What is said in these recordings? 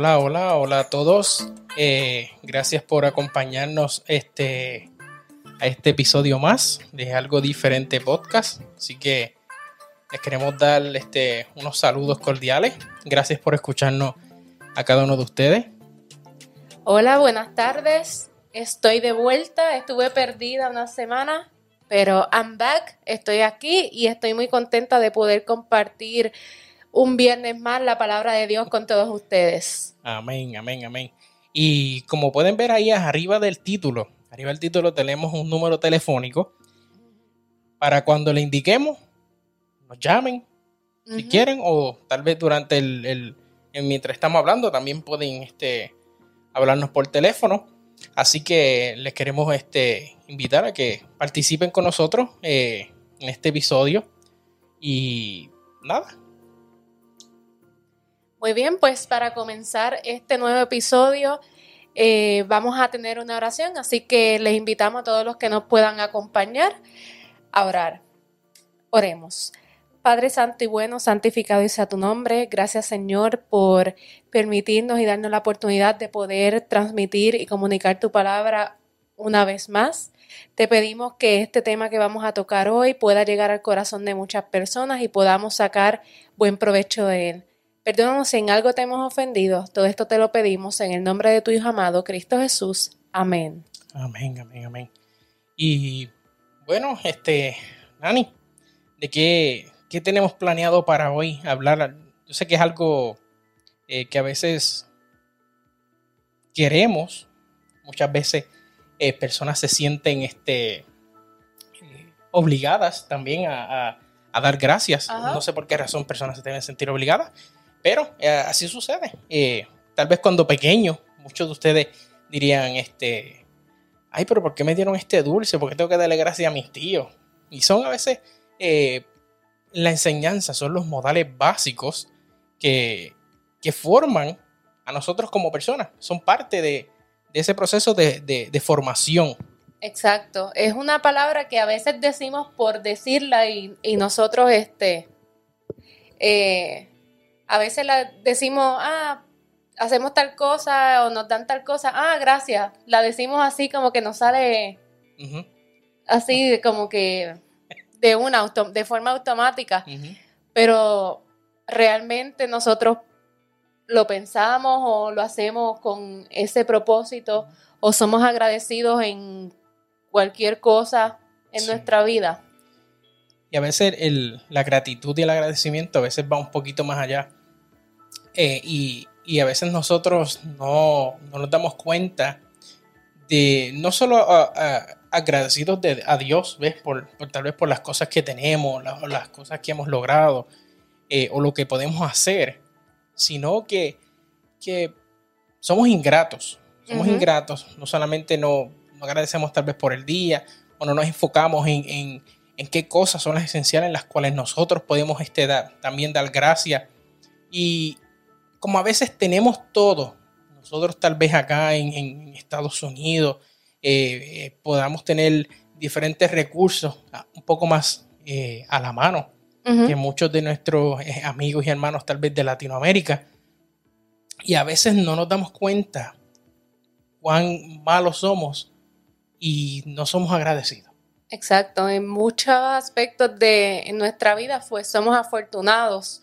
Hola, hola, hola a todos. Eh, gracias por acompañarnos este, a este episodio más de Algo Diferente Podcast. Así que les queremos dar este, unos saludos cordiales. Gracias por escucharnos a cada uno de ustedes. Hola, buenas tardes. Estoy de vuelta. Estuve perdida una semana, pero I'm back. Estoy aquí y estoy muy contenta de poder compartir un viernes más la palabra de Dios con todos ustedes. Amén, amén, amén. Y como pueden ver ahí arriba del título, arriba del título tenemos un número telefónico para cuando le indiquemos, nos llamen si quieren o tal vez durante el, mientras estamos hablando también pueden este, hablarnos por teléfono. Así que les queremos este, invitar a que participen con nosotros eh, en este episodio. Y nada, muy bien, pues para comenzar este nuevo episodio eh, vamos a tener una oración, así que les invitamos a todos los que nos puedan acompañar a orar. Oremos. Padre Santo y bueno, santificado sea tu nombre. Gracias Señor por permitirnos y darnos la oportunidad de poder transmitir y comunicar tu palabra una vez más. Te pedimos que este tema que vamos a tocar hoy pueda llegar al corazón de muchas personas y podamos sacar buen provecho de él. Perdónanos si en algo te hemos ofendido. Todo esto te lo pedimos en el nombre de tu Hijo amado, Cristo Jesús. Amén. Amén, amén, amén. Y bueno, este, Nani, ¿de qué, qué tenemos planeado para hoy hablar? Yo sé que es algo eh, que a veces queremos, muchas veces eh, personas se sienten este, eh, obligadas también a, dar gracias. No sé por qué razón personas se deben sentir obligadas, pero eh, así sucede. Eh, tal vez cuando pequeño, muchos de ustedes dirían, este, ay, pero ¿por qué me dieron este dulce? ¿Por qué tengo que darle gracias a mis tíos? Y son a veces eh, la enseñanza, son los modales básicos que, forman a nosotros como personas. Son parte de, ese proceso de, formación. Exacto. Es una palabra que a veces decimos por decirla y, nosotros, este, a veces la decimos, ah, hacemos tal cosa o nos dan tal cosa, ah, gracias. La decimos así como que nos sale así como que de una de forma automática. Pero realmente nosotros lo pensamos o lo hacemos con ese propósito o somos agradecidos en cualquier cosa en nuestra vida. Y a veces la gratitud y el agradecimiento a veces va un poquito más allá eh, y, a veces nosotros no, nos damos cuenta de no solo agradecidos de, a Dios, ¿ves? Por, tal vez por las cosas que tenemos, las cosas que hemos logrado eh, o lo que podemos hacer, sino que, que somos ingratos. Somos ingratos, no solamente no, agradecemos tal vez por el día o no nos enfocamos en, en, qué cosas son las esenciales en las cuales nosotros podemos este, también dar gracias. Y, como a veces tenemos todo, nosotros tal vez acá en, Estados Unidos eh, eh, podamos tener diferentes recursos un poco más eh, a la mano que muchos de nuestros amigos y hermanos tal vez de Latinoamérica. Y a veces no nos damos cuenta cuán malos somos y no somos agradecidos. Exacto, en muchos aspectos de nuestra vida pues somos afortunados.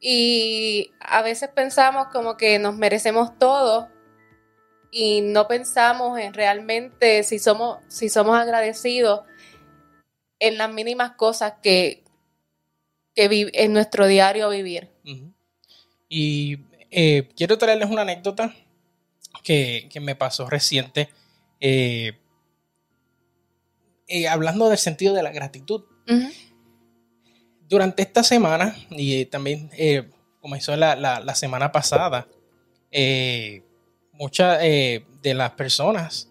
Y a veces pensamos como que nos merecemos todo y no pensamos en realmente si somos, si somos agradecidos en las mínimas cosas que, que en nuestro diario vivir. Y eh, quiero traerles una anécdota que, me pasó reciente. Eh, eh, hablando del sentido de la gratitud durante esta semana, y también eh, comenzó la, semana pasada, eh, muchas eh, de las personas,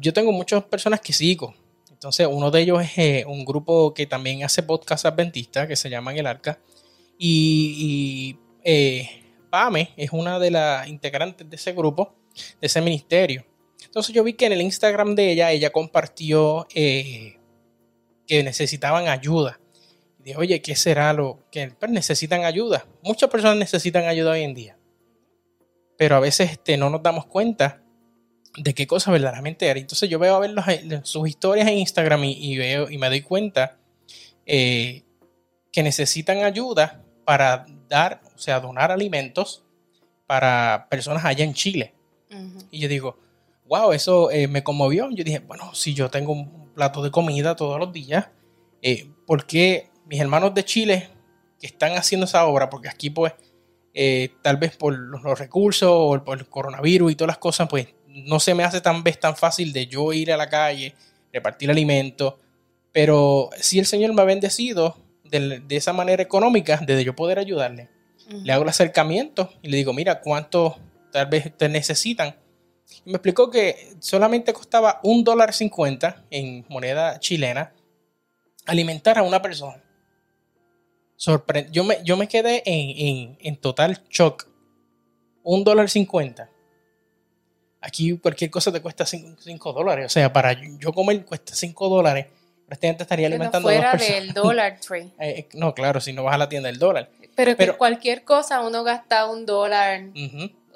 yo tengo muchas personas que sigo. Entonces, uno de ellos es un grupo que también hace podcast adventista, que se llama El Arca. Y, Pame es una de las integrantes de ese grupo, de ese ministerio. Entonces, yo vi que en el Instagram de ella, ella compartió que necesitaban ayuda oye, ¿qué será lo que pues, necesitan ayuda? Muchas personas necesitan ayuda hoy en día. pero a veces este, no nos damos cuenta de qué cosa verdaderamente era. Entonces yo veo a ver sus historias en Instagram y, veo y me doy cuenta eh, que necesitan ayuda para dar, o sea, donar alimentos para personas allá en Chile. Y yo digo, wow, eso eh, me conmovió. Yo dije, bueno, si yo tengo un plato de comida todos los días, eh, ¿por qué mis hermanos de Chile que están haciendo esa obra? Porque aquí pues, eh, tal vez por los, recursos o por el coronavirus y todas las cosas, pues no se me hace tan vez tan fácil de yo ir a la calle, repartir alimentos. Pero si el Señor me ha bendecido de, esa manera económica, de yo poder ayudarle, le hago el acercamiento y le digo, mira, ¿cuánto tal vez te necesitan? Y me explicó que solamente costaba un dólar cincuenta en moneda chilena alimentar a una persona. Yo, me, yo me quedé en, total shock. Un dólar cincuenta. Aquí cualquier cosa te cuesta cinco dólares. O sea, para yo comer cuesta cinco dólares. Prácticamente estaría alimentando fuera del dólar tree. Eh, eh, no, claro, si no vas a la tienda del dólar. Pero, que cualquier cosa uno gasta un dólar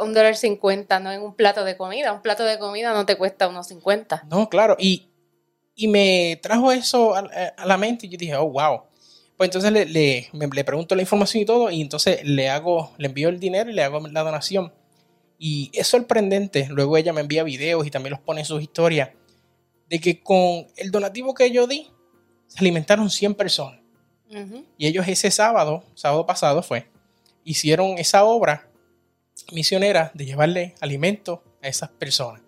un dólar cincuenta, no en un plato de comida. Un plato de comida no te cuesta unos cincuenta. No, claro. Y, me trajo eso a, la mente y yo dije, oh, wow. Pues entonces le, le, pregunto la información y todo y entonces le hago, le envío el dinero y le hago la donación. Y es sorprendente. Luego ella me envía videos y también los pone en sus historias de que con el donativo que yo di, se alimentaron 100 personas. Y ellos ese sábado, sábado pasado fue, hicieron esa obra misionera de llevarle alimento a esas personas.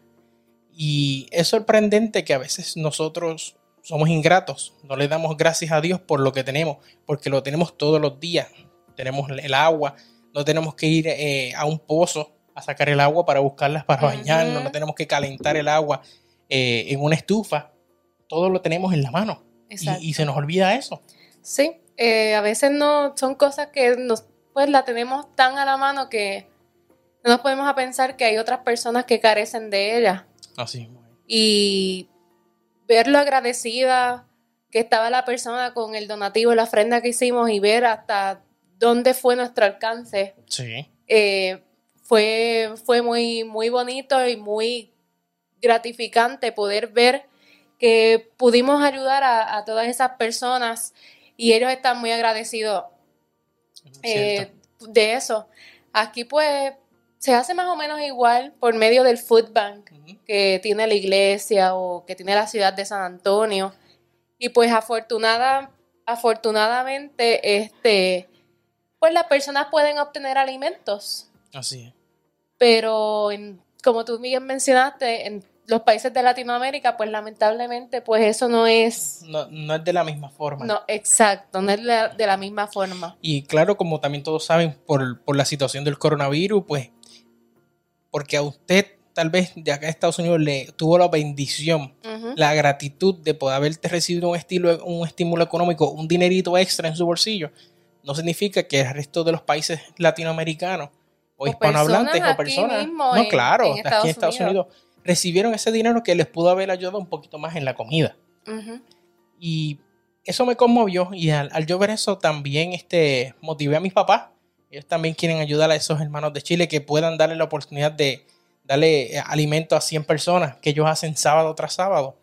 Y es sorprendente que a veces nosotros somos ingratos, no le damos gracias a Dios por lo que tenemos, porque lo tenemos todos los días. Tenemos el agua, no tenemos que ir eh, a un pozo a sacar el agua para buscarlas para bañarnos, no tenemos que calentar el agua eh, en una estufa, todo lo tenemos en la mano. Y, se nos olvida eso. Sí, eh, a veces no son cosas que nos, pues la tenemos tan a la mano que no nos podemos a pensar que hay otras personas que carecen de ella. Así. Y ver lo agradecida que estaba la persona con el donativo, la ofrenda que hicimos y ver hasta dónde fue nuestro alcance. Sí. Eh, fue, fue muy, muy bonito y muy gratificante poder ver que pudimos ayudar a, todas esas personas y ellos están muy agradecidos eh, de eso. Aquí pues se hace más o menos igual por medio del food bank que tiene la iglesia o que tiene la ciudad de San Antonio. Y pues afortunada, afortunadamente, este, pues las personas pueden obtener alimentos. Así es. Pero como tú bien mencionaste, en los países de Latinoamérica, pues lamentablemente, pues eso no es... No, es de la misma forma. No, exacto, no es de la, misma forma. Y claro, como también todos saben, por, por la situación del coronavirus, pues porque a usted tal vez de acá Estados Unidos le tuvo la bendición, la gratitud de poder haberte recibido un, estilo, un estímulo económico, un dinerito extra en su bolsillo, no significa que el resto de los países latinoamericanos o, hispanohablantes o personas, no, claro, aquí en Estados Unidos. recibieron ese dinero que les pudo haber ayudado un poquito más en la comida. Y eso me conmovió y al, al, yo ver eso también este, motivé a mis papás ellos también quieren ayudar a esos hermanos de Chile que puedan darle la oportunidad de darle eh, alimento a 100 personas que ellos hacen sábado tras sábado.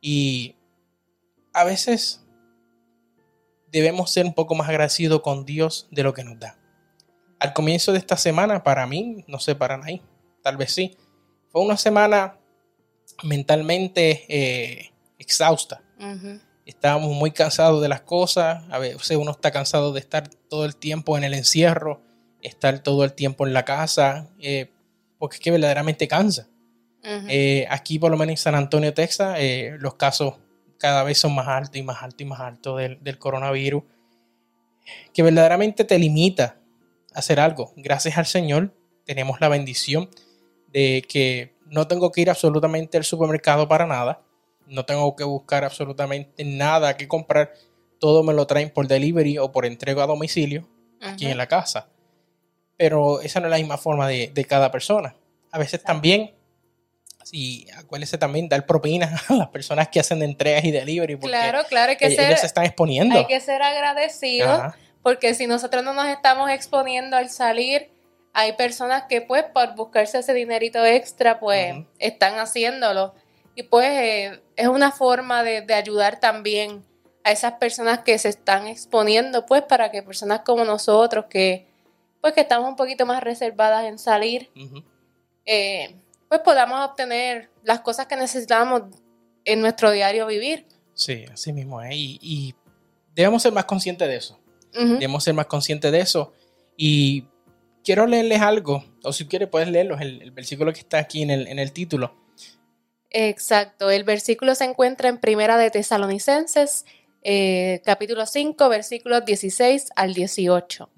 Y a veces debemos ser un poco más agradecidos con Dios de lo que nos da. Al comienzo de esta semana, para mí, no sé, para nadie, tal vez sí, fue una semana mentalmente eh, exhausta estábamos muy cansados de las cosas, a veces uno está cansado de estar todo el tiempo en el encierro, estar todo el tiempo en la casa, eh, porque es que verdaderamente cansa. Eh, aquí, por lo menos en San Antonio, Texas, eh, los casos cada vez son más altos y más altos y más altos del, del, coronavirus, que verdaderamente te limita a hacer algo. Gracias al Señor tenemos la bendición de que no tengo que ir absolutamente al supermercado para nada no tengo que buscar absolutamente nada que comprar. Todo me lo traen por delivery o por entrega a domicilio aquí en la casa. Pero esa no es la misma forma de, cada persona. A veces también, sí, acuérdese también dar propina a las personas que hacen entregas y delivery. Porque claro, claro, hay que ser, ellos se están exponiendo. Hay que ser agradecidos porque si nosotros no nos estamos exponiendo al salir Hay personas que pues por buscarse ese dinerito extra pues están haciéndolo y pues eh, es una forma de, de ayudar también a esas personas que se están exponiendo pues para que personas como nosotros que pues que estamos un poquito más reservadas en salir eh, pues podamos obtener las cosas que necesitamos en nuestro diario vivir. Sí, así mismo es. Y, y debemos ser más conscientes de eso. Debemos ser más conscientes de eso. Y quiero leerles algo, o si quieres puedes leerlo, el, el versículo que está aquí en el, en el título. Exacto, el versículo se encuentra en Primera de Tesalonicenses, eh, capítulo 5, versículos 16 al 18.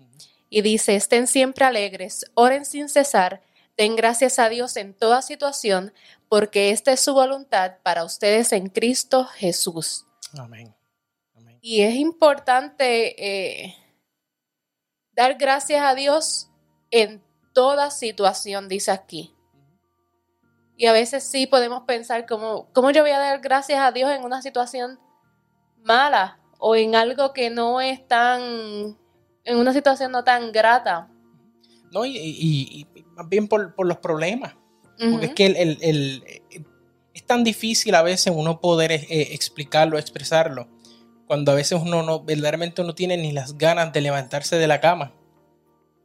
Y dice, estén siempre alegres, oren sin cesar, den gracias a Dios en toda situación, porque esta es su voluntad para ustedes en Cristo Jesús. Amén. Amén. Y es importante eh, dar gracias a Dios en toda situación, dice aquí. Y a veces sí podemos pensar como, ¿cómo yo voy a dar gracias a Dios en una situación mala o en algo que no es tan, en una situación no tan grata? No, y, y- y más bien por, por los problemas. Porque es que el, el- el- es tan difícil a veces uno poder eh, explicarlo, expresarlo, cuando a veces uno no, verdaderamente no tiene ni las ganas de levantarse de la cama.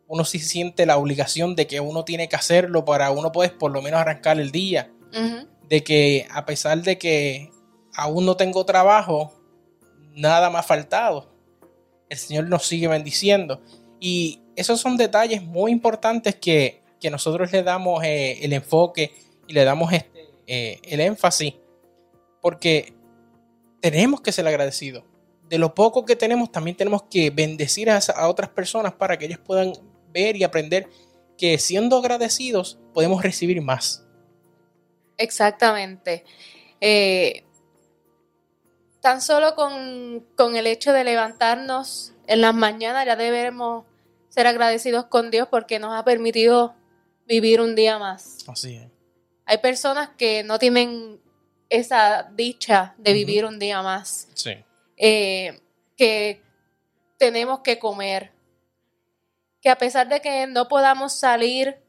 Uno sí siente la obligación de que uno tiene que hacerlo para uno poder por lo menos arrancar el día. De que a pesar de que aún no tengo trabajo, nada me ha faltado. El Señor nos sigue bendiciendo. Y esos son detalles muy importantes que, que nosotros le damos eh, el enfoque y le damos este, eh, el énfasis. Porque tenemos que ser agradecidos. De lo poco que tenemos, también tenemos que bendecir a, a otras personas para que ellos puedan ver y aprender que siendo agradecidos podemos recibir más. Exactamente. Eh, tan solo con, con el hecho de levantarnos en las mañanas ya debemos ser agradecidos con Dios porque nos ha permitido vivir un día más. Así es. Hay personas que no tienen esa dicha de vivir un día más, Sí. eh, que tenemos que comer, que a pesar de que no podamos salir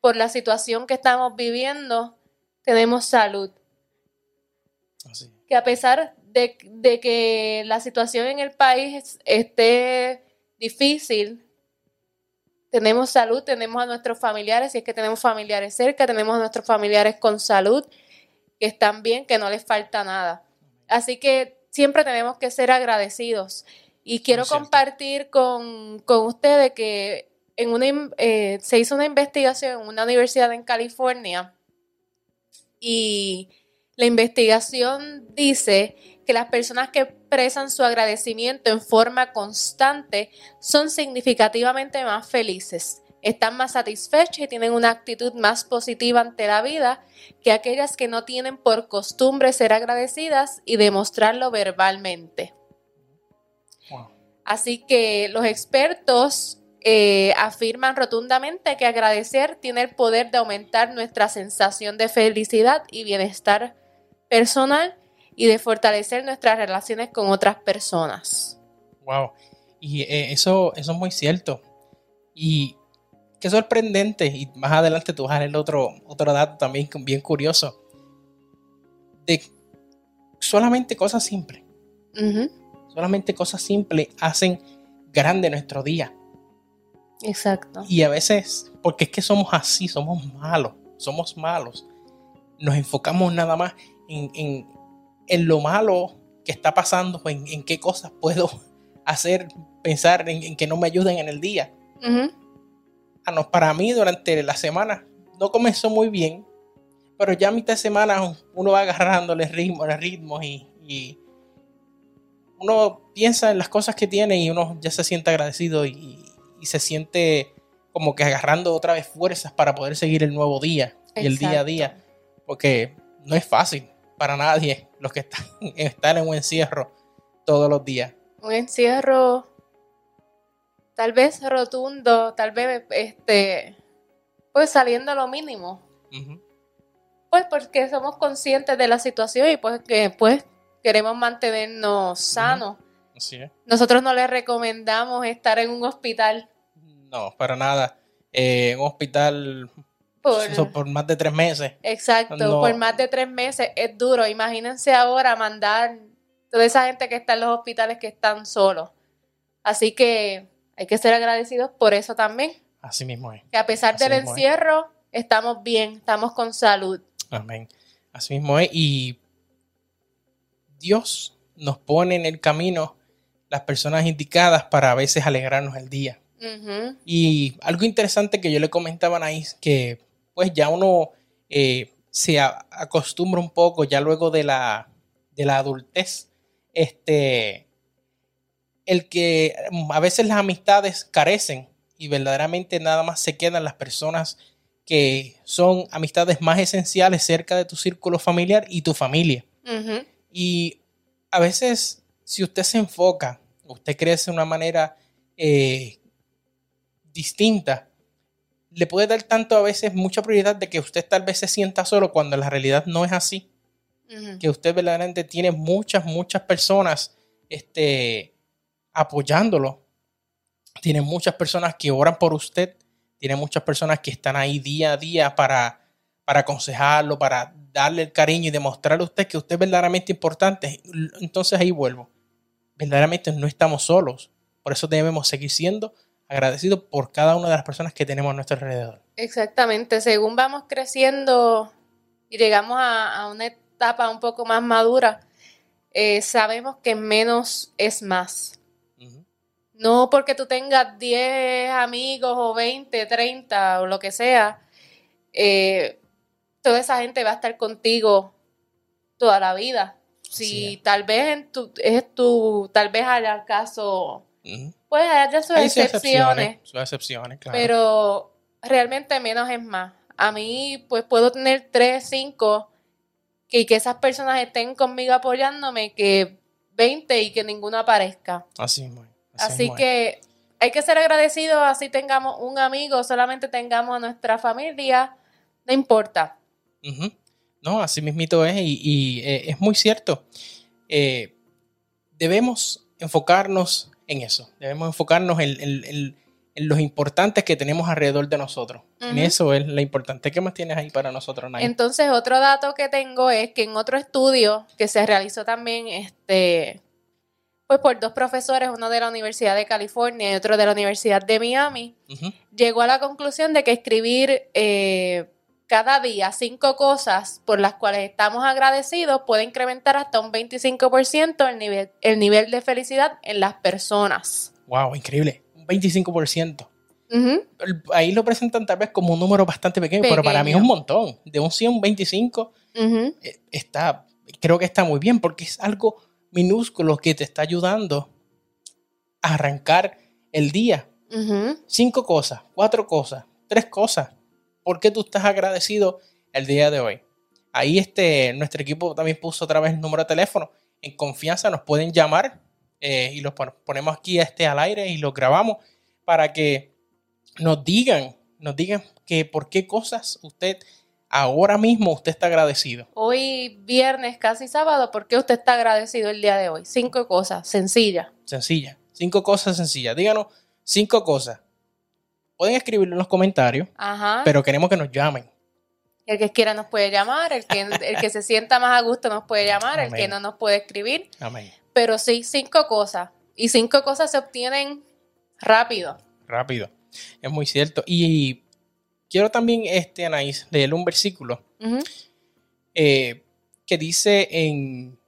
por la situación que estamos viviendo, tenemos salud Así que a pesar de, de que la situación en el país esté difícil, tenemos salud, tenemos a nuestros familiares, si es que tenemos familiares cerca, tenemos a nuestros familiares con salud, que están bien, que no les falta nada. Así que siempre tenemos que ser agradecidos. Y quiero compartir con, con ustedes que en una, eh, se hizo una investigación en una universidad en California y la investigación dice que las personas que expresan su agradecimiento en forma constante son significativamente más felices, están más satisfechas y tienen una actitud más positiva ante la vida que aquellas que no tienen por costumbre ser agradecidas y demostrarlo verbalmente. Así que los expertos eh, afirman rotundamente que agradecer tiene el poder de aumentar nuestra sensación de felicidad y bienestar personal y de fortalecer nuestras relaciones con otras personas. Wow. Y eh, eso, eso es muy cierto. Y qué sorprendente. Y más adelante tú vas a leer otro, otro dato también bien curioso. De solamente cosas simples. Ujú, Solamente cosas simples hacen grande nuestro día. Exacto. Y a veces, porque es que somos así, somos malos, somos malos. Nos enfocamos nada más en, en- en lo malo que está pasando, en, en qué cosas puedo hacer, pensar en, en que no me ayuden en el día. Ujú, Ah, no, para mí durante la semana no comenzó muy bien, pero ya a mitad de semana uno va agarrándole ritmo, ritmos y, y uno piensa en las cosas que tiene y uno ya se siente agradecido y, y se siente como que agarrando otra vez fuerzas para poder seguir el nuevo día y el día a día, porque no es fácil para nadie los que están, están en un encierro todos los días. Un encierro tal vez rotundo, tal vez este pues saliendo a lo mínimo. Pues porque somos conscientes de la situación y pues que pues queremos mantenernos sanos. Así es. Nosotros no les recomendamos estar en un hospital. No, para nada. eh, un hospital por, por, más de tres meses. Exacto, por más de tres meses es duro. Imagínense ahora mandar toda esa gente que está en los hospitales que están solos. Así que hay que ser agradecidos por eso también. Así mismo es. Que a pesar del encierro, estamos bien, estamos con salud. Amén. Así mismo es. Y Dios nos pone en el camino las personas indicadas para a veces alegrarnos el día. Y algo interesante que yo le comentaba a Anaís, que pues ya uno eh, se acostumbra un poco ya luego de la, de la adultez, este, el que a veces las amistades carecen y verdaderamente nada más se quedan las personas que son amistades más esenciales cerca de tu círculo familiar y tu familia. Y a veces, si usted se enfoca, usted crece de una manera eh, distinta, le puede dar tanto a veces mucha prioridad de que usted tal vez se sienta solo cuando la realidad no es así. Que usted verdaderamente tiene muchas, muchas personas este, apoyándolo. Tiene muchas personas que oran por usted. Tiene muchas personas que están ahí día a día para, para aconsejarlo, para darle el cariño y demostrarle a usted que usted es verdaderamente importante. Entonces ahí vuelvo. Verdaderamente no estamos solos. Por eso debemos seguir siendo agradecidos por cada una de las personas que tenemos a nuestro alrededor. Exactamente. Según vamos creciendo y llegamos a, una etapa un poco más madura, eh, sabemos que menos es más. No porque tú tengas 10 amigos o 20, 30 o lo que sea, eh, toda esa gente va a estar contigo toda la vida. Si tal vez en tu, es tu, tal vez haya caso, pues haya sus excepciones. Sus excepciones, claro. Pero realmente menos es más. A mí, pues puedo tener tres, cinco, que, que esas personas estén conmigo apoyándome, que 20 y que ninguno aparezca. Así Así, que hay que ser agradecidos, así tengamos un amigo, solamente tengamos a nuestra familia, no importa. No, así mismito es y, eh, es muy cierto. Eh, debemos enfocarnos en eso, debemos enfocarnos en, los importantes que tenemos alrededor de nosotros. En eso es lo importante. ¿Qué más tienes ahí para nosotros, Nay? Entonces, otro dato que tengo es que en otro estudio que se realizó también, este, pues por dos profesores, uno de la Universidad de California y otro de la Universidad de Miami, llegó a la conclusión de que escribir eh, cada día cinco cosas por las cuales estamos agradecidos puede incrementar hasta un 25% el nivel, el nivel de felicidad en las personas. ¡Wow! Increíble. Un 25%. Ahí lo presentan tal vez como un número bastante pequeño, pero para mí es un montón. De un 100 a un 25 está, creo que está muy bien porque es algo minúsculo que te está ayudando a arrancar el día. Cinco cosas, cuatro cosas, tres cosas. ¿Por qué tú estás agradecido el día de hoy? Ahí este, nuestro equipo también puso otra vez el número de teléfono. En confianza nos pueden llamar eh, y los ponemos aquí este al aire y los grabamos para que nos digan, nos digan que por qué cosas usted ahora mismo usted está agradecido? Hoy viernes, casi sábado, ¿por qué usted está agradecido el día de hoy? Cinco cosas, sencillas. Sencilla. Cinco cosas sencillas. Díganos cinco cosas. Pueden escribirlo en los comentarios, pero queremos que nos llamen. El que quiera nos puede llamar, el que, el que se sienta más a gusto nos puede llamar, el que no nos puede escribir. Amén. Pero sí, cinco cosas. Y cinco cosas se obtienen rápido. Rápido. Es muy cierto. Y quiero también, este, Anaís, leer un versículo eh, que dice en,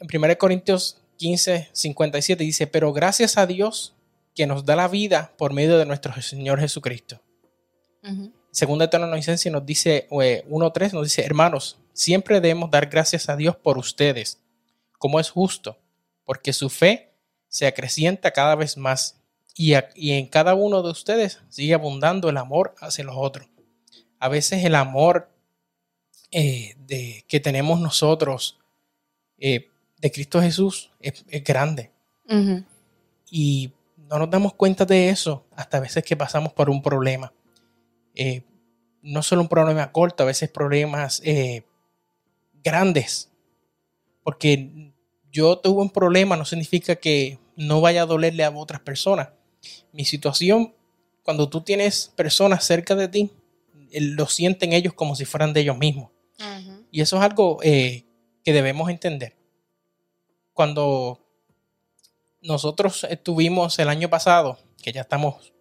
en 1 Corintios 15, 57, dice, pero gracias a Dios que nos da la vida por medio de nuestro Señor Jesucristo. Segunda Tesalonicense nos dice, 1.3 eh, nos dice, hermanos, siempre debemos dar gracias a Dios por ustedes, como es justo, porque su fe se acrecienta cada vez más y, en cada uno de ustedes sigue abundando el amor hacia los otros. A veces el amor eh, de, que tenemos nosotros eh, de Cristo Jesús es, grande. Y no nos damos cuenta de eso hasta veces que pasamos por un problema. Eh, no solo un problema corto, a veces problemas grandes. Porque yo tuve un problema no significa que no vaya a dolerle a otras personas mi situación cuando tú tienes personas cerca de ti, lo sienten ellos como si fueran de ellos mismos. Y eso es algo eh, que debemos entender. Cuando nosotros estuvimos el año pasado, que ya estamos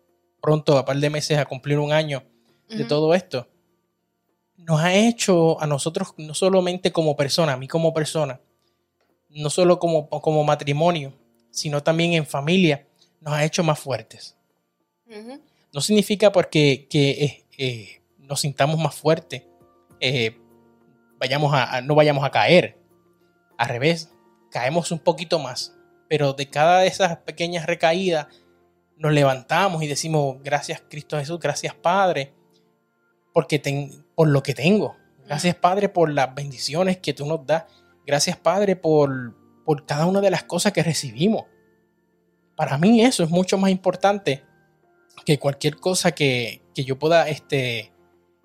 pronto, a par de meses, a cumplir un año de todo esto, nos ha hecho a nosotros, no solamente como persona, a mí como persona, no solo como, como matrimonio, sino también en familia, nos ha hecho más fuertes. No significa porque que, eh, eh, nos sintamos más fuertes, eh, vayamos a, no vayamos a caer. Al revés, caemos un poquito más. Pero de cada de esas pequeñas recaídas, nos levantamos y decimos, gracias Cristo Jesús, gracias Padre, porque por lo que tengo. Gracias Padre por las bendiciones que tú nos das. Gracias Padre por, por cada una de las cosas que recibimos. Para mí eso es mucho más importante que cualquier cosa que, yo pueda, este,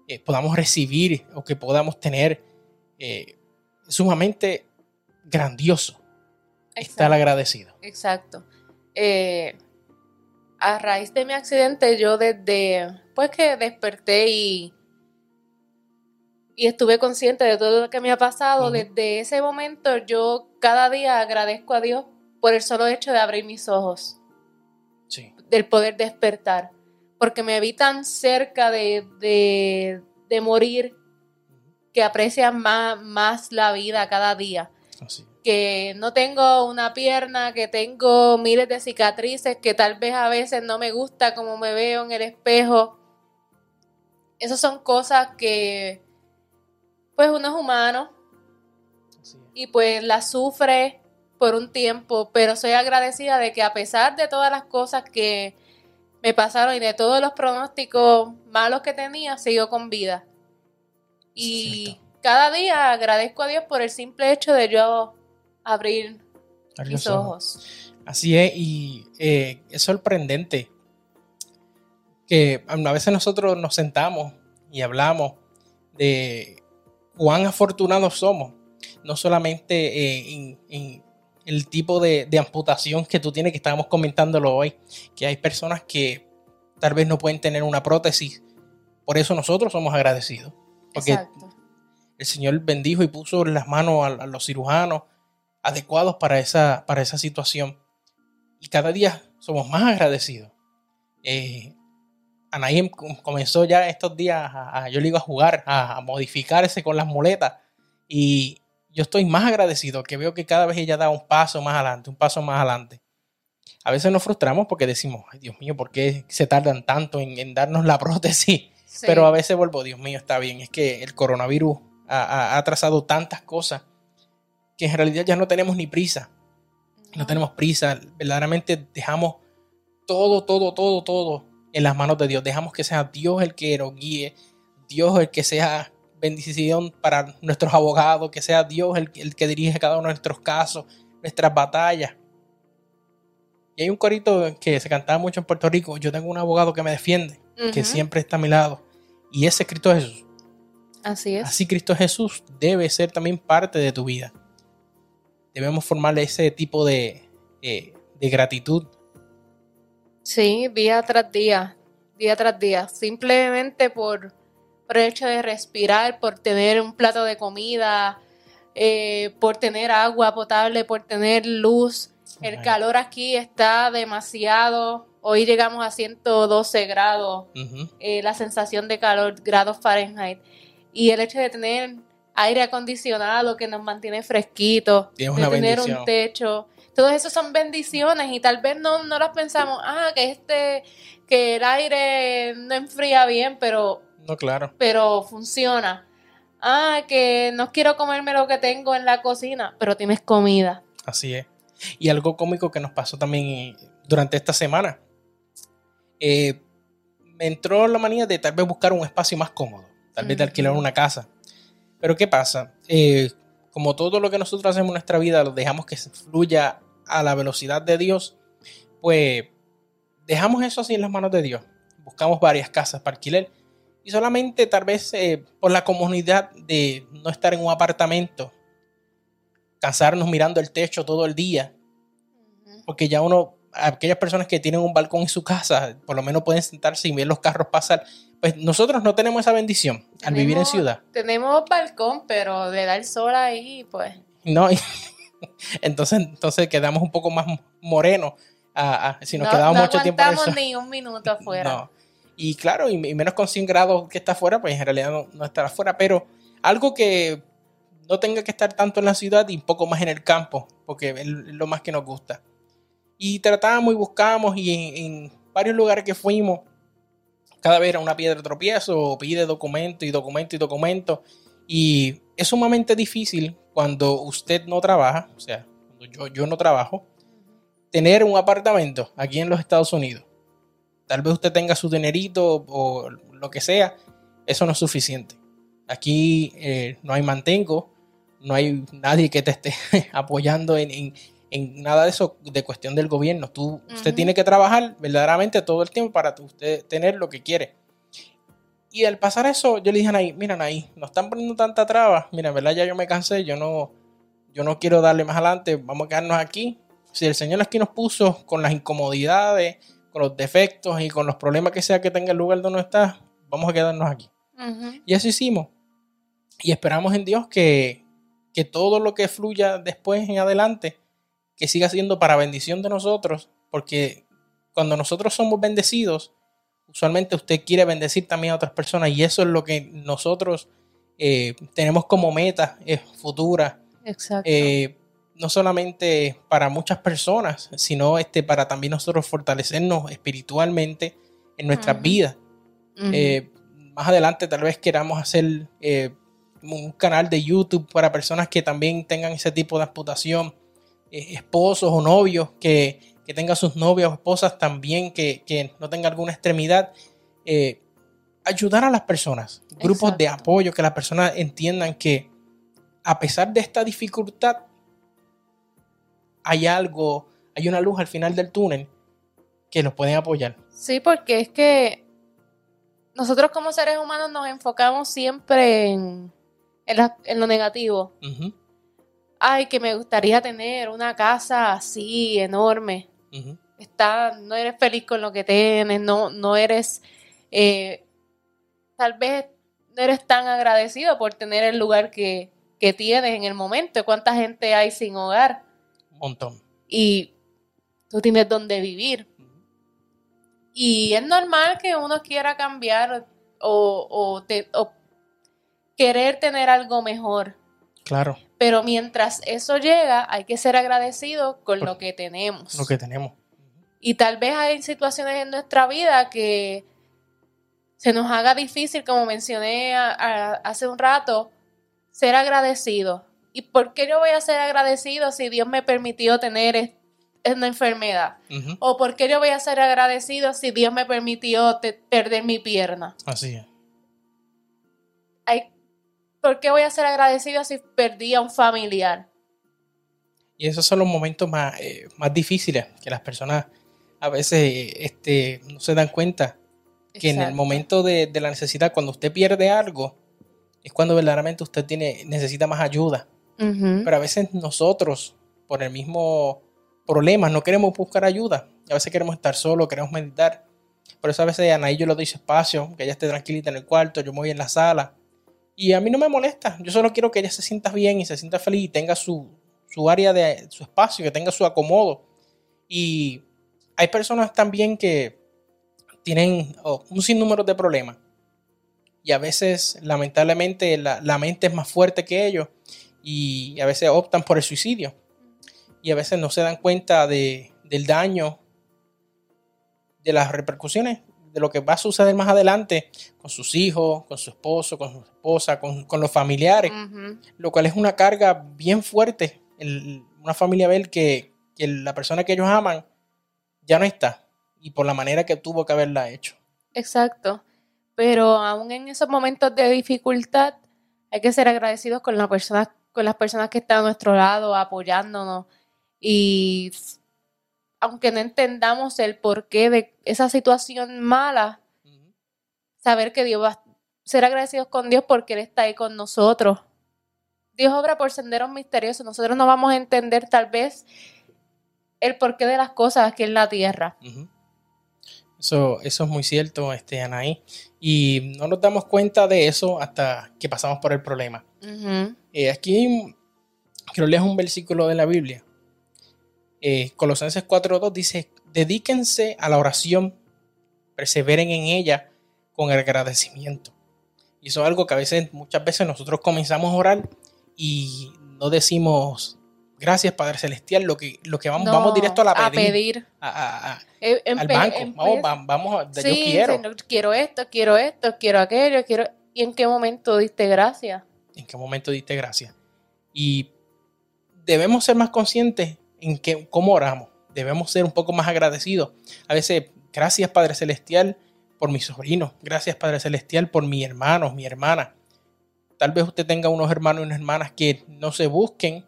eh, podamos recibir o que podamos tener eh, sumamente grandioso. Estar agradecido. Exacto. Eh, a raíz de mi accidente, yo desde, pues que desperté y, y estuve consciente de todo lo que me ha pasado, desde ese momento yo cada día agradezco a Dios por el solo hecho de abrir mis ojos. Sí. Del poder despertar. Porque me vi tan cerca de, de, morir que aprecian más, más la vida cada día. Que no tengo una pierna, que tengo miles de cicatrices, que tal vez a veces no me gusta como me veo en el espejo. Esas son cosas que, pues uno es humano y pues las sufre por un tiempo, pero soy agradecida de que a pesar de todas las cosas que me pasaron y de todos los pronósticos malos que tenía, sigo con vida. Y cada día agradezco a Dios por el simple hecho de yo abrir mis ojos. Así es, y eh, es sorprendente que a veces nosotros nos sentamos y hablamos de cuán afortunados somos, no solamente eh, en, el tipo de, amputación que tú tienes, que estábamos comentándolo hoy, que hay personas que tal vez no pueden tener una prótesis, por eso nosotros somos agradecidos, porque el Señor bendijo y puso las manos a, los cirujanos adecuados para esa, para esa situación, y cada día somos más agradecidos. Eh, Anaim comenzó ya estos días a, yo le digo a jugar, a, a, modificarse con las muletas. Y yo estoy más agradecido que veo que cada vez ella da un paso más adelante, un paso más adelante. A veces nos frustramos porque decimos, ay Dios mío, ¿por qué se tardan tanto en, darnos la prótesis? Pero a veces vuelvo, Dios mío, está bien, es que el coronavirus ha, ha, trazado tantas cosas que en realidad ya no tenemos ni prisa. No tenemos prisa, verdaderamente dejamos todo, todo, todo, todo en las manos de Dios. Dejamos que sea Dios el que nos guíe, Dios el que sea bendición para nuestros abogados, que sea Dios el, que dirige cada uno de nuestros casos, nuestras batallas. Y hay un corito que se cantaba mucho en Puerto Rico, yo tengo un abogado que me defiende, que siempre está a mi lado, y ese es Cristo Jesús. Así es. Así Cristo Jesús debe ser también parte de tu vida. Debemos formarle ese tipo de, eh, de gratitud Sí, día tras día, día tras día, simplemente por, el hecho de respirar, por tener un plato de comida, eh, por tener agua potable, por tener luz. El calor aquí está demasiado. Hoy llegamos a 112 grados, eh, la sensación de calor, grados Fahrenheit. Y el hecho de tener aire acondicionado que nos mantiene fresquitos, de tener un techo, todos esos son bendiciones y tal vez no, no las pensamos, ah, que este, que el aire no enfría bien, pero... No, claro. Pero funciona. Ah, que no quiero comerme lo que tengo en la cocina, pero tienes comida. Así es. Y algo cómico que nos pasó también eh, durante esta semana. Eh, me entró la manía de tal vez buscar un espacio más cómodo, tal vez de alquilar una casa. Pero ¿qué pasa? Eh, como todo lo que nosotros hacemos en nuestra vida lo dejamos que fluya a la velocidad de Dios, pues dejamos eso así en las manos de Dios. Buscamos varias casas para alquiler y solamente tal vez eh, por la comunidad de no estar en un apartamento, cansarnos mirando el techo todo el día, porque ya uno aquellas personas que tienen un balcón en su casa, por lo menos pueden sentarse y ver los carros pasar. Pues nosotros no tenemos esa bendición al vivir en ciudad. Tenemos balcón, pero le da el sol ahí, pues. No, entonces, entonces quedamos un poco más morenos si nos quedamos mucho tiempo en eso. ni un minuto afuera. No. Y claro, y, menos con 100 grados que está afuera, pues en realidad no, no estará afuera, pero algo que no tenga que estar tanto en la ciudad y un poco más en el campo, porque es lo más que nos gusta. Y tratamos y buscamos y en, varios lugares que fuimos, cada vez era una piedra tropiezo, pide documento y documento y documento. Y es sumamente difícil cuando usted no trabaja, o sea, yo, yo no trabajo, tener un apartamento aquí en los Estados Unidos. Tal vez usted tenga su dinerito o lo que sea, eso no es suficiente. Aquí eh, no hay mantengo, no hay nadie que te esté apoyando en nada de eso de cuestión del gobierno. Tú, Usted tiene que trabajar verdaderamente todo el tiempo para usted tener lo que quiere. Y al pasar eso, yo le dije a Anaí, mira Anaí, nos están poniendo tanta traba, mira, en verdad ya yo me cansé, yo no, yo no quiero darle más adelante, vamos a quedarnos aquí. Si el Señor aquí nos puso con las incomodidades, con los defectos y con los problemas que sea que tenga el lugar donde está, vamos a quedarnos aquí. Y eso hicimos. Y esperamos en Dios que, que todo lo que fluya después en adelante que siga siendo para bendición de nosotros, porque cuando nosotros somos bendecidos, usualmente usted quiere bendecir también a otras personas y eso es lo que nosotros eh, tenemos como meta eh, futura. Exacto. Eh, no solamente para muchas personas, sino este, para también nosotros fortalecernos espiritualmente en nuestras vidas. más adelante tal vez queramos hacer un canal de YouTube para personas que también tengan ese tipo de amputación eh, esposos o novios, que, que tenga sus novias o esposas también, que, no tenga alguna extremidad. Eh, ayudar a las personas, grupos de apoyo, que las personas entiendan que a pesar de esta dificultad, hay algo, hay una luz al final del túnel que los pueden apoyar. Sí, porque es que nosotros como seres humanos nos enfocamos siempre en, en, lo negativo ay, que me gustaría tener una casa así, enorme. Está, no eres feliz con lo que tienes, no, no eres, eh, tal vez no eres tan agradecido por tener el lugar que, que tienes en el momento. ¿Cuánta gente hay sin hogar? Un montón. Y tú tienes donde vivir. Y es normal que uno quiera cambiar o, o, o querer tener algo mejor. Claro. Pero mientras eso llega, hay que ser agradecido con lo que tenemos. Lo que tenemos. Y tal vez hay situaciones en nuestra vida que se nos haga difícil, como mencioné hace un rato, ser agradecido. ¿Y por qué yo voy a ser agradecido si Dios me permitió tener una enfermedad? ¿O por qué yo voy a ser agradecido si Dios me permitió perder mi pierna? Así es. Hay ¿por qué voy a ser agradecido si perdí a un familiar? Y esos son los momentos más, eh, más difíciles que las personas a veces este, no se dan cuenta. Que en el momento de, la necesidad, cuando usted pierde algo, es cuando verdaderamente usted tiene, necesita más ayuda. Pero a veces nosotros, por el mismo problema, no queremos buscar ayuda. A veces queremos estar solo, queremos meditar. Por eso a veces a Anaí yo le doy espacio, que ella esté tranquilita en el cuarto, yo me voy en la sala y a mí no me molesta. Yo solo quiero que ella se sienta bien y se sienta feliz y tenga su, área de su espacio, que tenga su acomodo. Y hay personas también que tienen oh, un sinnúmero de problemas. Y a veces, lamentablemente, la, mente es más fuerte que ellos. Y a veces optan por el suicidio. Y a veces no se dan cuenta de, del daño, de las repercusiones de lo que va a suceder más adelante con sus hijos, con su esposo, con su esposa, con, los familiares, lo cual es una carga bien fuerte. una familia ver que, que la persona que ellos aman ya no está y por la manera que tuvo que haberla hecho. Exacto. Pero aún en esos momentos de dificultad hay que ser agradecidos con, la persona, con las personas que están a nuestro lado apoyándonos y aunque no entendamos el porqué de esa situación mala, saber que Dios va a ser agradecidos con Dios porque Él está ahí con nosotros. Dios obra por senderos misteriosos. Nosotros no vamos a entender tal vez el porqué de las cosas aquí en la tierra. Eso, eso es muy cierto, este, Anaí. Y no nos damos cuenta de eso hasta que pasamos por el problema. Eh, aquí quiero leer un versículo de la Biblia. Eh, Colosenses 4.2 dice, dedíquense a la oración, perseveren en ella con el agradecimiento. Y eso es algo que a veces, muchas veces nosotros comenzamos a orar y no decimos gracias Padre Celestial, lo que, lo que vamos, vamos directo a la pedir. A eh, al banco. vamos, vamos, yo quiero. quiero esto, quiero esto, quiero aquello, quiero. ¿Y en qué momento diste gracias? ¿En qué momento diste gracias? Y debemos ser más conscientes en que, cómo oramos. Debemos ser un poco más agradecidos. A veces, gracias Padre Celestial por mi sobrino. Gracias Padre Celestial por mis hermanos, mi hermana. Tal vez usted tenga unos hermanos y unas hermanas que no se busquen,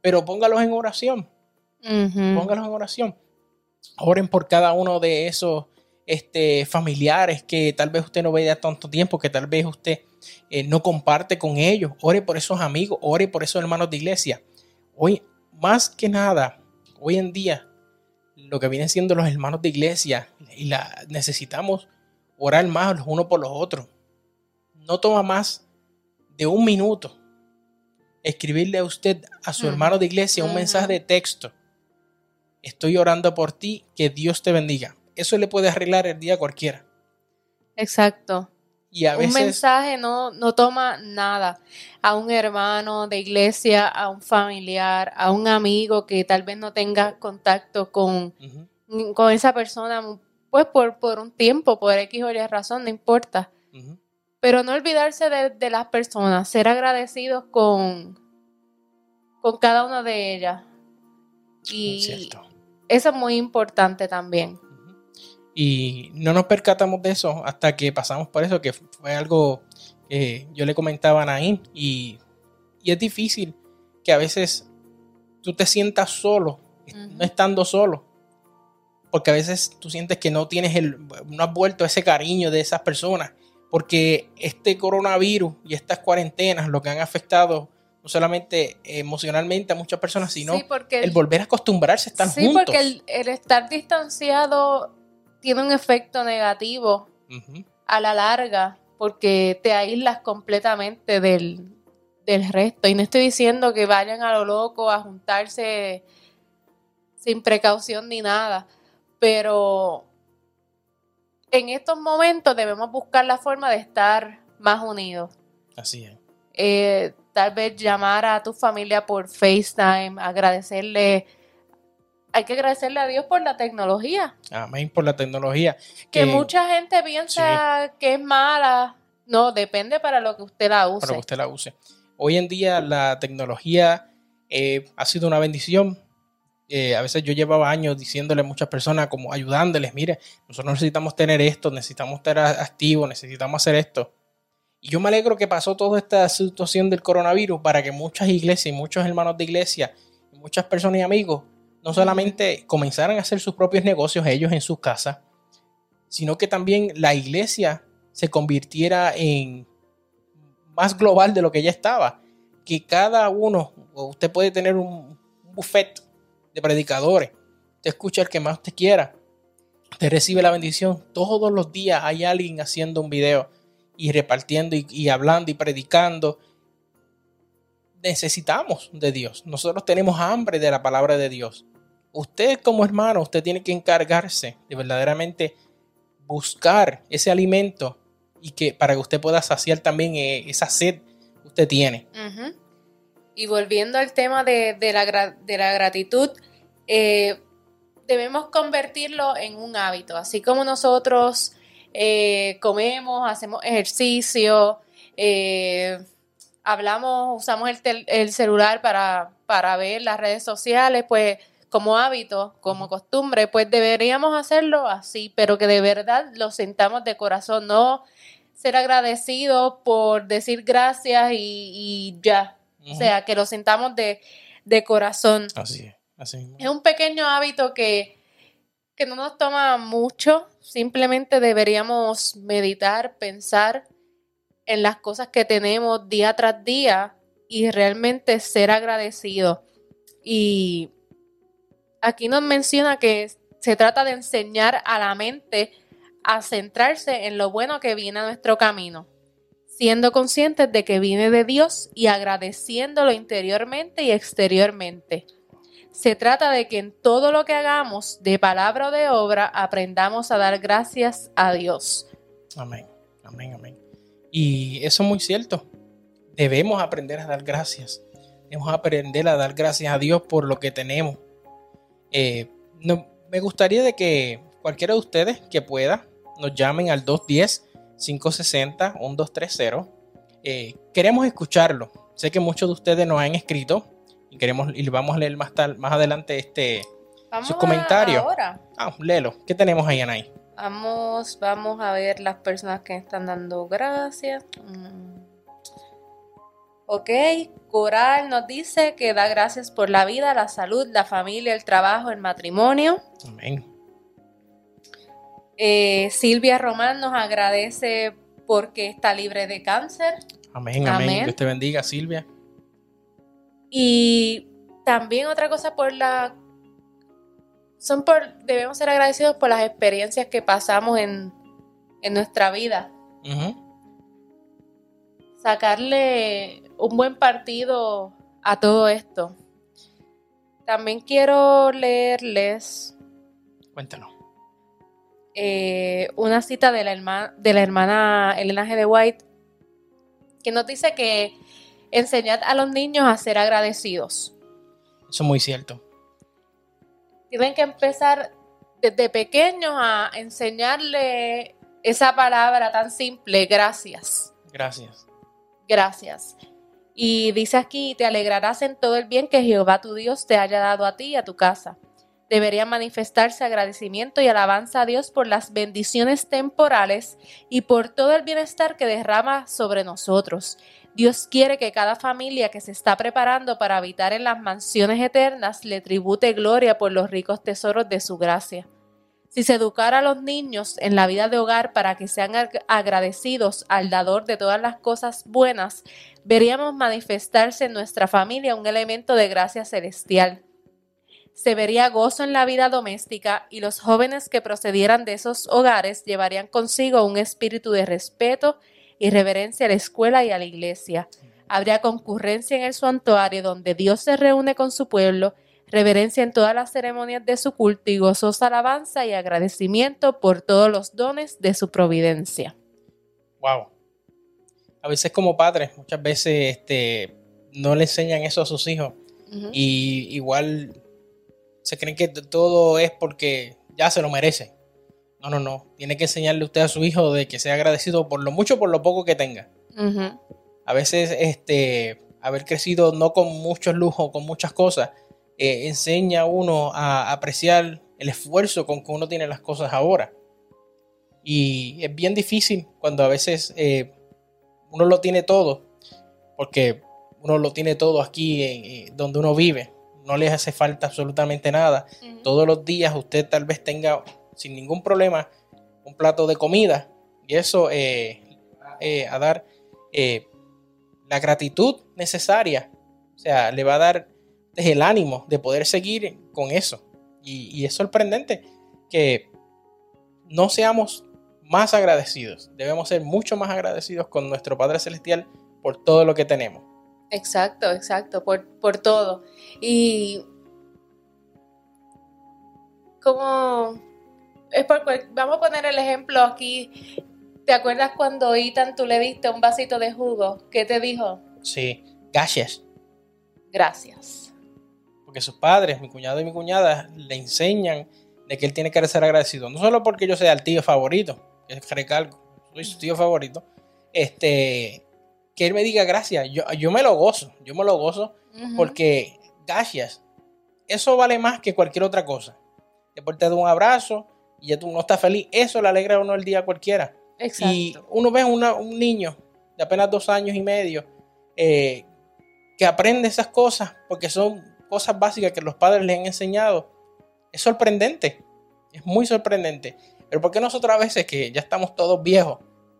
pero póngalos en oración. Póngalos en oración. Oren por cada uno de esos este, familiares que tal vez usted no vea tanto tiempo, que tal vez usted eh, no comparte con ellos. Ore por esos amigos, ore por esos hermanos de iglesia. Hoy, más que nada, hoy en día, lo que vienen siendo los hermanos de iglesia, y la, necesitamos orar más los unos por los otros. No toma más de un minuto escribirle a usted, a su hermano de iglesia, un mensaje de texto. Estoy orando por ti, que Dios te bendiga. Eso le puede arreglar el día a cualquiera. Exacto. Y a veces, un mensaje no, no toma nada. A un hermano de iglesia, a un familiar, a un amigo que tal vez no tenga contacto con, con esa persona, pues por, por un tiempo, por X o Y razón, no importa. Pero no olvidarse de, las personas, ser agradecidos con, con cada una de ellas. Y eso es muy importante también. Y no nos percatamos de eso hasta que pasamos por eso, que fue algo que yo le comentaba a Naim. Y, es difícil que a veces tú te sientas solo, no estando solo. Porque a veces tú sientes que no tienes el, no has vuelto ese cariño de esas personas porque este coronavirus y estas cuarentenas lo que han afectado no solamente emocionalmente a muchas personas, sino el, volver a acostumbrarse a estar juntos. Sí, porque el, estar distanciado tiene un efecto negativo a la larga, porque te aíslas completamente del, del resto. Y no estoy diciendo que vayan a lo loco a juntarse sin precaución ni nada, pero en estos momentos debemos buscar la forma de estar más unidos. Así es. Eh, tal vez llamar a tu familia por FaceTime, agradecerle. Hay que agradecerle a Dios por la tecnología. Amén, por la tecnología. Que, mucha gente piensa que es mala. No, depende para lo que usted la use. Para que usted la use. Hoy en día la tecnología eh, ha sido una bendición eh, a veces yo llevaba años diciéndole a muchas personas, como ayudándoles, mire, nosotros necesitamos tener esto, necesitamos estar activos, necesitamos hacer esto. Y yo me alegro que pasó toda esta situación del coronavirus para que muchas iglesias y muchos hermanos de iglesia, muchas personas y amigos, no solamente comenzaran a hacer sus propios negocios ellos en sus casas, sino que también la iglesia se convirtiera en más global de lo que ya estaba. Que cada uno, usted puede tener un buffet de predicadores. Te escucha el que más te quiera. Te recibe la bendición. Todos los días hay alguien haciendo un video y repartiendo y, hablando y predicando. Necesitamos de Dios. Nosotros tenemos hambre de la palabra de Dios. Usted como hermano, usted tiene que encargarse de verdaderamente buscar ese alimento y que para que usted pueda saciar también eh, esa sed que usted tiene. Y volviendo al tema de, la, de la, gratitud, eh, debemos convertirlo en un hábito. Así como nosotros eh, comemos, hacemos ejercicio, hablamos, usamos el, el celular para, para, ver las redes sociales, pues como hábito, como costumbre, pues deberíamos hacerlo así, pero que de verdad lo sentamos de corazón, no ser agradecidos por decir gracias y ya, o sea, que lo sintamos de, corazón. Así es. Así es un pequeño hábito que, que no nos toma mucho. Simplemente deberíamos meditar, pensar en las cosas que tenemos día tras día y realmente ser agradecidos. Y aquí nos menciona que se trata de enseñar a la mente a centrarse en lo bueno que viene a nuestro camino, siendo conscientes de que viene de Dios y agradeciéndolo interiormente y exteriormente. Se trata de que en todo lo que hagamos, de palabra o de obra, aprendamos a dar gracias a Dios. Amén, amén, amén. Y eso es muy cierto. Debemos aprender a dar gracias. Debemos aprender a dar gracias a Dios por lo que tenemos. Eh, no, me gustaría de que cualquiera de ustedes que pueda nos llamen al 210-560-1230. Eh, queremos escucharlo. Sé que muchos de ustedes nos han escrito y queremos y vamos a leer más, más adelante este sus comentarios. Ahora. Ah, léelo. ¿Qué tenemos ahí, Anaí? Vamos, vamos a ver las personas que están dando gracias. Mm. Ok, Coral nos dice que da gracias por la vida, la salud, la familia, el trabajo, el matrimonio. Amén. Eh, Silvia Román nos agradece porque está libre de cáncer. Amén, amén. amén. Dios te bendiga, Silvia. Y también otra cosa por la son por debemos ser agradecidos por las experiencias que pasamos en, nuestra vida. Sacarle un buen partido a todo esto. También quiero leerles. Cuéntanos. Eh, una cita de la, hermana, de la hermana Elena G. de White que nos dice que enseñad a los niños a ser agradecidos. Eso es muy cierto. Tienen que empezar desde pequeños a enseñarle esa palabra tan simple, gracias. Gracias. Gracias. Y dice aquí, te alegrarás en todo el bien que Jehová tu Dios te haya dado a ti y a tu casa. Debería manifestarse agradecimiento y alabanza a Dios por las bendiciones temporales y por todo el bienestar que derrama sobre nosotros. Dios quiere que cada familia que se está preparando para habitar en las mansiones eternas le tribute gloria por los ricos tesoros de su gracia. Si se educara a los niños en la vida de hogar para que sean agradecidos al dador de todas las cosas buenas, veríamos manifestarse en nuestra familia un elemento de gracia celestial se vería gozo en la vida doméstica y los jóvenes que procedieran de esos hogares llevarían consigo un espíritu de respeto y reverencia a la escuela y a la iglesia. Habría concurrencia en el santuario donde Dios se reúne con su pueblo, reverencia en todas las ceremonias de su culto y gozosa alabanza y agradecimiento por todos los dones de su providencia. Wow. A veces como padres, muchas veces este, no le enseñan eso a sus hijos. Y igual se creen que todo es porque ya se lo merece. No, no, no. Tiene que enseñarle usted a su hijo de que sea agradecido por lo mucho, por lo poco que tenga. A veces, este, haber crecido no con muchos lujos, con muchas cosas, eh, enseña a uno a apreciar el esfuerzo con que uno tiene las cosas ahora. Y es bien difícil cuando a veces eh, uno lo tiene todo, porque uno lo tiene todo aquí eh, donde uno vive no les hace falta absolutamente nada. Todos los días usted tal vez tenga sin ningún problema un plato de comida y eso a dar la gratitud necesaria. O sea, le va a dar el ánimo de poder seguir con eso. Y, es sorprendente que no seamos más agradecidos. Debemos ser mucho más agradecidos con nuestro Padre Celestial por todo lo que tenemos. Exacto, exacto, por, por todo. Y como es por, vamos a poner el ejemplo aquí. ¿Te acuerdas cuando Ethan tú le diste un vasito de jugo? ¿Qué te dijo? Sí, gracias. Gracias. Porque sus padres, mi cuñado y mi cuñada, le enseñan de que él tiene que ser agradecido. No solo porque yo sea el tío favorito, que recalco, soy su tío favorito, este, que él me diga gracias. Yo, yo me lo gozo, yo me lo gozo porque gracias. Eso vale más que cualquier otra cosa. Después te da un abrazo y ya tú no estás feliz. Eso le alegra a uno el día a cualquiera. Exacto. Y uno ve a un niño de apenas dos años y medio eh, que aprende esas cosas porque son cosas básicas que los padres le han enseñado. Es sorprendente, es muy sorprendente. Pero ¿por qué nosotros a veces que ya estamos todos viejos,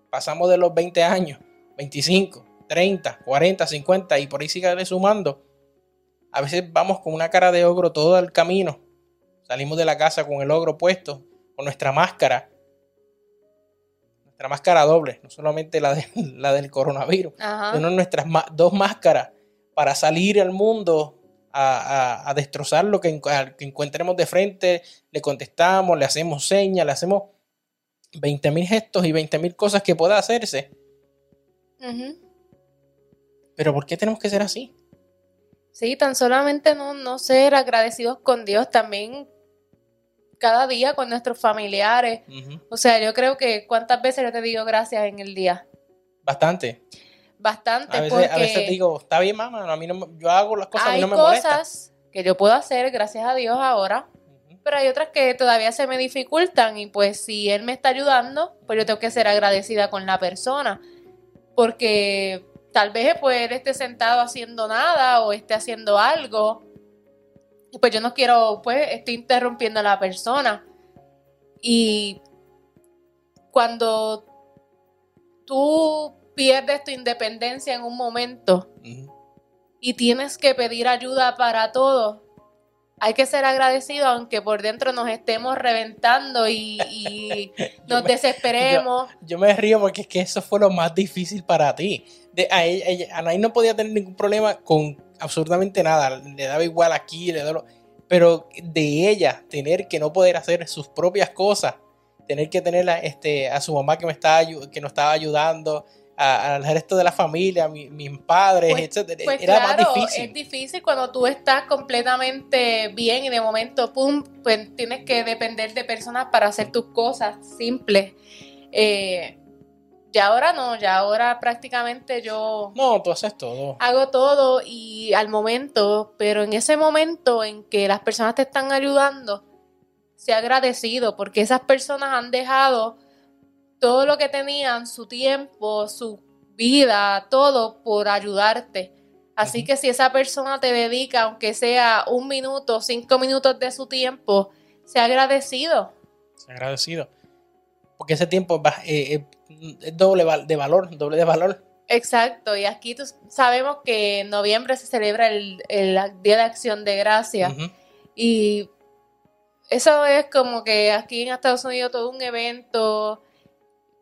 pasamos de los 20 años, 25, 30, 40, 50 y por ahí sigue sumando. A veces vamos con una cara de ogro todo el camino salimos de la casa con el ogro puesto, con nuestra máscara, nuestra máscara doble, no solamente la, de, la del coronavirus, sino nuestras dos máscaras para salir al mundo a, destrozar lo que, encontremos de frente, le contestamos, le hacemos señas, le hacemos 20.000 gestos y 20.000 cosas que pueda hacerse. Pero ¿por qué tenemos que ser así? Sí, tan solamente no, no ser agradecidos con Dios, también cada día con nuestros familiares. O sea, yo creo que cuántas veces yo te digo gracias en el día. Bastante. Bastante. A veces, a veces digo, está bien, mamá, a mí no, yo hago las cosas, a mí no me molesta. Hay cosas que yo puedo hacer, gracias a Dios, ahora. Pero hay otras que todavía se me dificultan y pues si Él me está ayudando, pues yo tengo que ser agradecida con la persona. Porque tal vez pues él esté sentado haciendo nada o esté haciendo algo. Y pues yo no quiero, pues estoy interrumpiendo a la persona. Y cuando tú pierdes tu independencia en un momento y tienes que pedir ayuda para todo, hay que ser agradecido aunque por dentro nos estemos reventando y, nos desesperemos. Yo, me río porque es que eso fue lo más difícil para ti. De, a ella, no podía tener ningún problema con absolutamente nada. Le daba igual aquí, le daba... Pero de ella, tener que no poder hacer sus propias cosas, tener que tener a, este, a su mamá que, me estaba, que nos estaba ayudando, al resto de la familia, a mis padres, pues, etc. Pues Era más difícil. Es difícil cuando tú estás completamente bien y de momento, pum, pues tienes que depender de personas para hacer tus cosas simples. Eh, ya ahora no, ya ahora prácticamente yo... No, tú haces todo. Hago todo y al momento, pero en ese momento en que las personas te están ayudando, sea agradecido porque esas personas han dejado todo lo que tenían, su tiempo, su vida, todo por ayudarte. Así que si esa persona te dedica, aunque sea un minuto, cinco minutos de su tiempo, sea agradecido. Sea agradecido. Porque ese tiempo eh, eh, es doble de valor, doble de valor. Exacto, y aquí sabemos que en noviembre se celebra el, Día de Acción de Gracia. Y eso es como que aquí en Estados Unidos todo un evento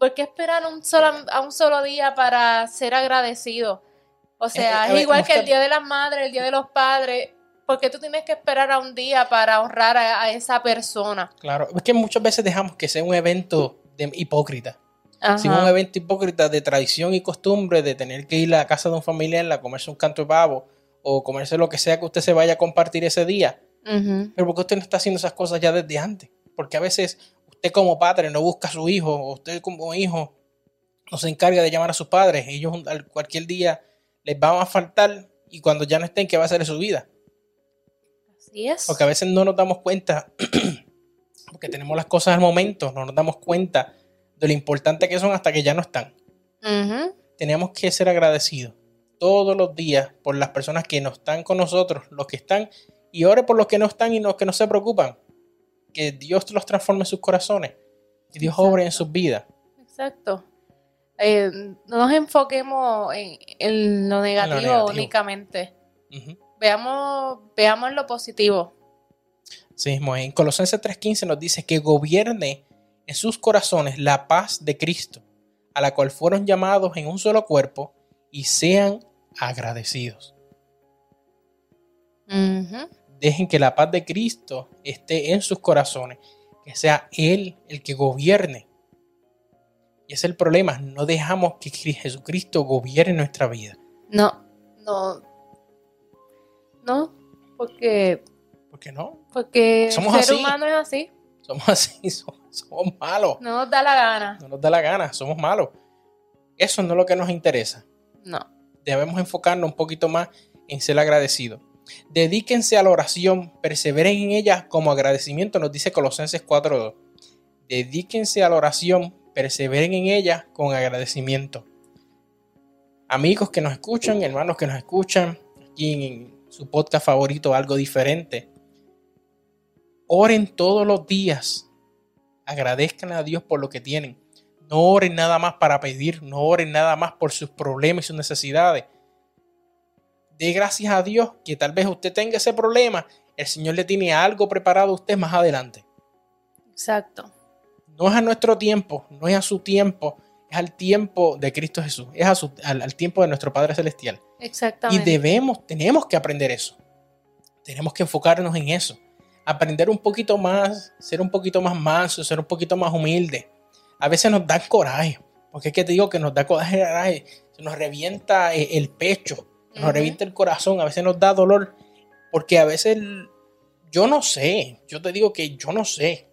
¿por qué esperar un solo, a un solo día para ser agradecido? O sea, es, igual que el Día de las Madres, el Día de los Padres. ¿Por qué tú tienes que esperar a un día para honrar a, esa persona? Claro, es que muchas veces dejamos que sea un evento de hipócrita. Si un evento hipócrita de tradición y costumbre, de tener que ir a la casa de un familiar a comerse un canto de pavo o comerse lo que sea que usted se vaya a compartir ese día. Pero ¿por qué usted no está haciendo esas cosas ya desde antes? Porque a veces usted como padre no busca a su hijo, o usted como hijo no se encarga de llamar a sus padres, ellos cualquier día les van a faltar y cuando ya no estén, ¿qué va a hacer de su vida? Así es. Porque a veces no nos damos cuenta, porque tenemos las cosas al momento, no nos damos cuenta de lo importante que son hasta que ya no están. Tenemos que ser agradecidos todos los días por las personas que no están con nosotros, los que están, y ore por los que no están y los que no se preocupan que Dios los transforme en sus corazones, y Dios obre en sus vidas. Exacto. Eh, no nos enfoquemos en, lo, negativo únicamente. veamos, veamos lo positivo. Sí, en Colosenses 3:15 nos dice que gobierne en sus corazones la paz de Cristo, a la cual fueron llamados en un solo cuerpo, y sean agradecidos dejen que la paz de Cristo esté en sus corazones, que sea Él el que gobierne. Y ese es el problema, no dejamos que Jesucristo gobierne nuestra vida. No, no, no, porque... ¿Por qué no? Porque somos el ser humano es así. Somos así, somos, malos. No nos da la gana. No nos da la gana, somos malos. Eso no es lo que nos interesa. No. Debemos enfocarnos un poquito más en ser agradecidos. Dedíquense a la oración, perseveren en ella como agradecimiento, nos dice Colosenses 4.2. Dedíquense a la oración, perseveren en ella con agradecimiento. Amigos que nos escuchan, hermanos que nos escuchan, aquí en su podcast favorito, algo diferente. Oren todos los días. Agradezcan a Dios por lo que tienen. No oren nada más para pedir, no oren nada más por sus problemas y sus necesidades dé gracias a Dios que tal vez usted tenga ese problema el Señor le tiene algo preparado a usted más adelante. Exacto. No es a nuestro tiempo, no es a su tiempo, es al tiempo de Cristo Jesús, es a su- al, al tiempo de nuestro Padre Celestial. Y Exactamente. debemos, tenemos que aprender eso. Tenemos que enfocarnos en eso. Aprender un poquito más, ser un poquito más manso, ser un poquito más humilde. A veces nos da coraje, porque es que te digo que nos da coraje, se nos revienta eh, el pecho, nos revienta el corazón, a veces nos da dolor, porque a veces yo no sé, yo te digo que yo no sé,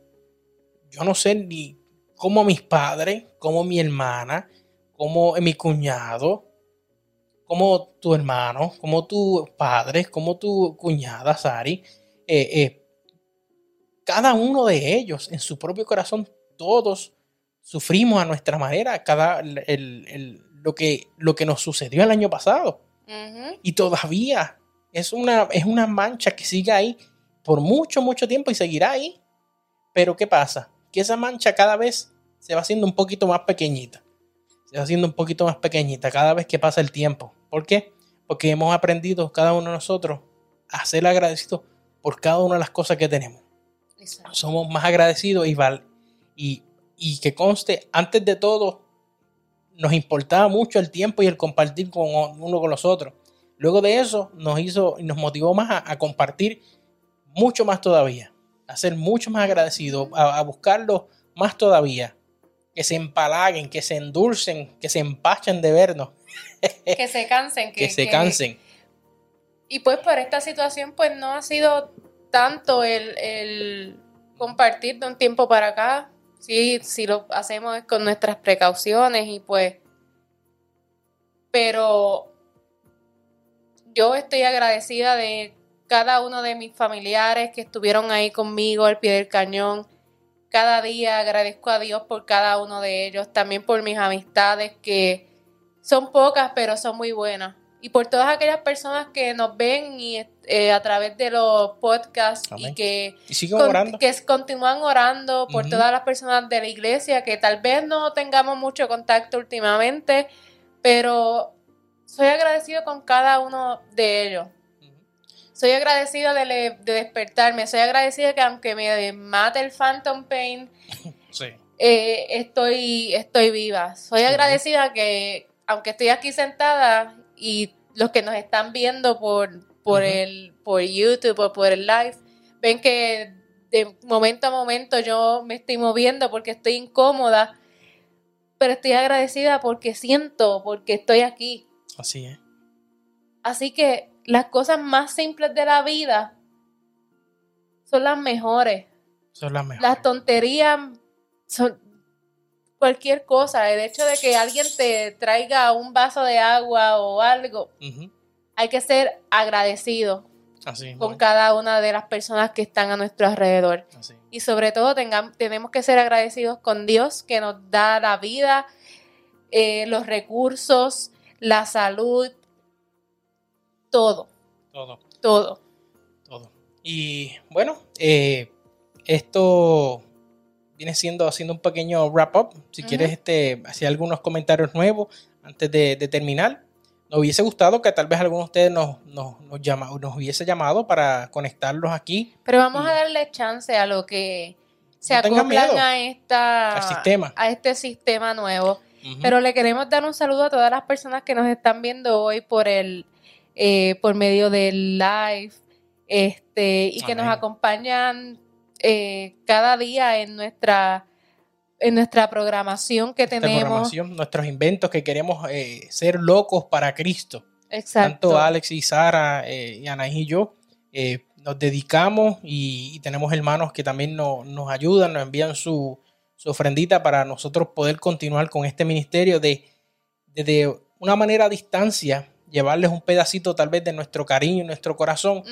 yo no sé ni cómo mis padres, cómo mi hermana, cómo mi cuñado, como tu hermano, como tu padre, como tu cuñada, Sari, eh, eh, cada uno de ellos en su propio corazón, todos sufrimos a nuestra manera cada, el- el- lo, que, lo que nos sucedió el año pasado. Y todavía es una, es una mancha que sigue ahí por mucho, mucho tiempo y seguirá ahí. Pero ¿qué pasa? Que esa mancha cada vez se va haciendo un poquito más pequeñita. Se va haciendo un poquito más pequeñita cada vez que pasa el tiempo. ¿Por qué? Porque hemos aprendido cada uno de nosotros a ser agradecidos por cada una de las cosas que tenemos. Exacto. Somos más agradecidos y, val y, y que conste, antes de todo, nos importaba mucho el tiempo y el compartir con uno con los otros. Luego de eso nos hizo y nos motivó más a, a compartir mucho más todavía, a ser mucho más agradecidos, a, a buscarlo más todavía, que se empalaguen, que se endulcen, que se empachen de vernos, Que se cansen. que, Que, se que- cansen. Y pues por esta situación, pues no ha sido tanto el, el compartir de un tiempo para acá. Sí, sí lo hacemos con nuestras precauciones y pues. Pero yo estoy agradecida de cada uno de mis familiares que estuvieron ahí conmigo al pie del cañón. Cada día agradezco a Dios por cada uno de ellos, también por mis amistades que son pocas pero son muy buenas. Y por todas aquellas personas que nos ven y eh, a través de los podcasts Amén. y que, Y con- que continúan orando por todas las personas de la iglesia que tal vez no tengamos mucho contacto últimamente, pero soy agradecido con cada uno de ellos. Soy agradecida de, le- de despertarme, soy agradecida que aunque me mate el Phantom Pain, Sí. eh, estoy, estoy viva. Soy Sí. agradecida que, aunque estoy aquí sentada y los que nos están viendo por, por, el, por YouTube o por el live, ven que de momento a momento yo me estoy moviendo porque estoy incómoda, pero estoy agradecida porque siento, porque estoy aquí. Así es. Así que las cosas más simples de la vida son las mejores. Son las mejores. Las tonterías son cualquier cosa. El hecho de que alguien te traiga un vaso de agua o algo, Ujú. Hay que ser agradecido Así es. con cada una de las personas que están a nuestro alrededor. Así. Y sobre todo tenemos que ser agradecidos con Dios que nos da la vida, eh, los recursos, la salud, todo, Todo. todo. todo. Y bueno, eh, esto viene siendo haciendo un pequeño wrap up. Si quieres este, hacer algunos comentarios nuevos antes de, de terminar. Nos hubiese gustado que tal vez alguno de ustedes nos, nos, nos, llama, nos hubiese llamado para conectarlos aquí Pero vamos Y- a darle chance a lo que se No acoplan a esta sistema. a este sistema nuevo. Pero le queremos dar un saludo a todas las personas que nos están viendo hoy por el eh, por medio del live, este y que nos acompañan eh, cada día en nuestra en nuestra programación que Esta tenemos. programación, nuestros inventos que queremos eh, ser locos para Cristo. Exacto. Tanto Alex y Sara eh, y Anaí y yo eh, nos dedicamos y, y tenemos hermanos que también no- nos ayudan, nos envían su, su ofrendita para nosotros poder continuar con este ministerio de, de, de una manera a distancia, llevarles un pedacito tal vez de nuestro cariño y nuestro corazón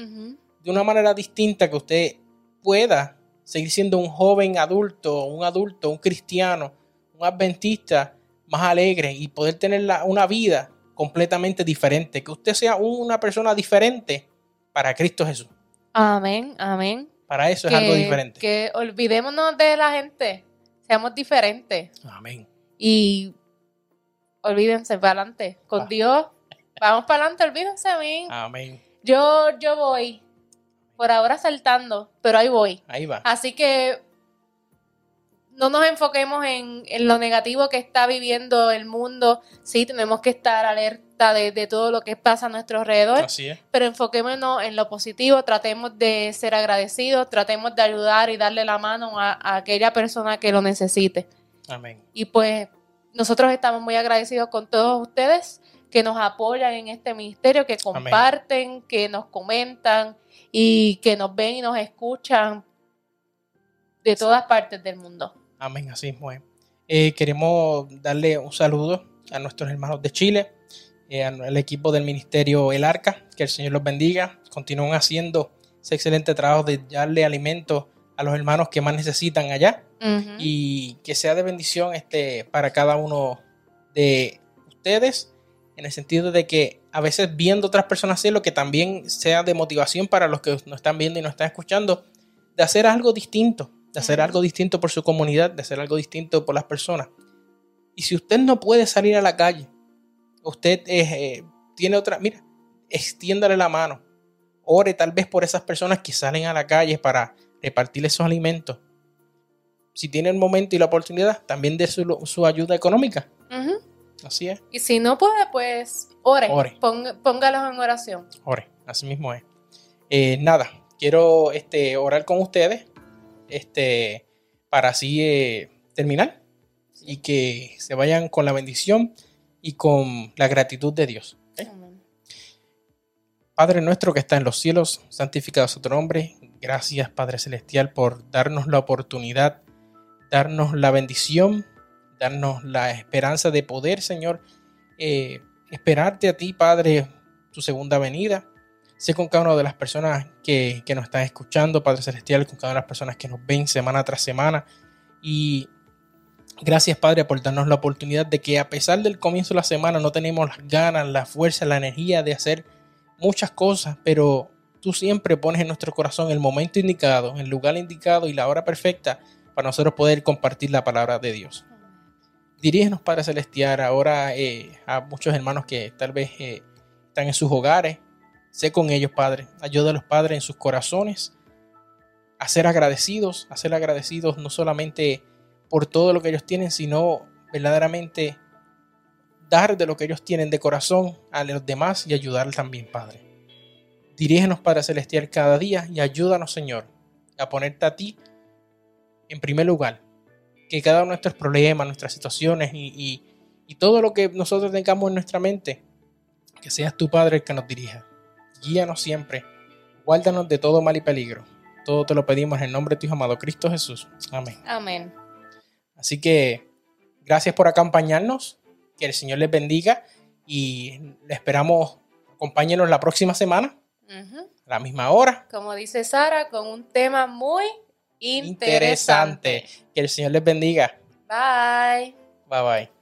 de una manera distinta que usted pueda seguir siendo un joven adulto, un adulto, un cristiano, un adventista más alegre y poder tener la- una vida completamente diferente, que usted sea una persona diferente para Cristo Jesús. Amén, amén. Para eso es algo diferente. Que olvidémonos de la gente, seamos diferentes. Amén. Y olvídense para adelante. Con Ah. Dios, vamos para adelante, olvídense a mí. Amén. Yo, yo voy. Por ahora saltando, pero ahí voy. Ahí va. Así que no nos enfoquemos en, en lo negativo que está viviendo el mundo. Sí, tenemos que estar alerta de, de todo lo que pasa a nuestro alrededor, Así es. pero enfoquémonos en lo positivo, tratemos de ser agradecidos, tratemos de ayudar y darle la mano a, a aquella persona que lo necesite. Amén. Y pues nosotros estamos muy agradecidos con todos ustedes que nos apoyan en este ministerio, que comparten, que nos comentan y que nos ven y nos escuchan de todas partes del mundo. Amén, así es. Eh, queremos darle un saludo a nuestros hermanos de Chile, eh, al equipo del ministerio El Arca, que el Señor los bendiga. Continúen haciendo ese excelente trabajo de darle alimento a los hermanos que más necesitan allá y que sea de bendición este, para cada uno de ustedes, en el sentido de que a veces viendo otras personas hacerlo, que también sea de motivación para los que nos están viendo y nos están escuchando, de hacer algo distinto, de hacer algo distinto por su comunidad, de hacer algo distinto por las personas. Y si usted no puede salir a la calle, usted eh, eh, tiene otra, mira, extiéndale la mano, ore tal vez por esas personas que salen a la calle para repartir esos alimentos. Si tiene el momento y la oportunidad, también de su, su ayuda económica. Ujú. Así es, Y si no puede, pues ore, Ore. Pong- póngalos en oración. ore, así mismo es. Eh, nada, quiero este, orar con ustedes este, para así eh, terminar y que se vayan con la bendición y con la gratitud de Dios. Padre nuestro que está en los cielos, santificado sea tu nombre. Gracias, Padre Celestial, por darnos la oportunidad, darnos la bendición, darnos la esperanza de poder, Señor, eh, esperarte a ti, Padre, tu segunda venida. Sé con cada una de las personas que, que nos están escuchando, Padre Celestial, con cada una de las personas que nos ven semana tras semana. Y gracias, Padre, por darnos la oportunidad de que a pesar del comienzo de la semana no tenemos las ganas, la fuerza, la energía de hacer muchas cosas, pero tú siempre pones en nuestro corazón el momento indicado, el lugar indicado y la hora perfecta para nosotros poder compartir la palabra de Dios. Dirígenos, Padre Celestial, ahora eh, a muchos hermanos que tal vez eh, están en sus hogares. Sé con ellos, Padre. Ayuda a los padres en sus corazones a ser agradecidos, a ser agradecidos no solamente por todo lo que ellos tienen, sino verdaderamente dar de lo que ellos tienen de corazón a los demás y ayudar también, Padre. Dirígenos, Padre Celestial, cada día y ayúdanos, Señor, a ponerte a ti en primer lugar. Que cada uno de nuestros problemas, nuestras situaciones y, y- y todo lo que nosotros tengamos en nuestra mente, que seas tu Padre el que nos dirija. Guíanos siempre. Guárdanos de todo mal y peligro. Todo te lo pedimos en el nombre de tu amado Cristo Jesús. Amén. Amén. Así que gracias por acompañarnos. Que el Señor les bendiga y le esperamos. Acompáñenos la próxima semana a la misma hora. Como dice Sara, con un tema muy interesante. Interesante. Que el Señor les bendiga. Bye. Bye bye.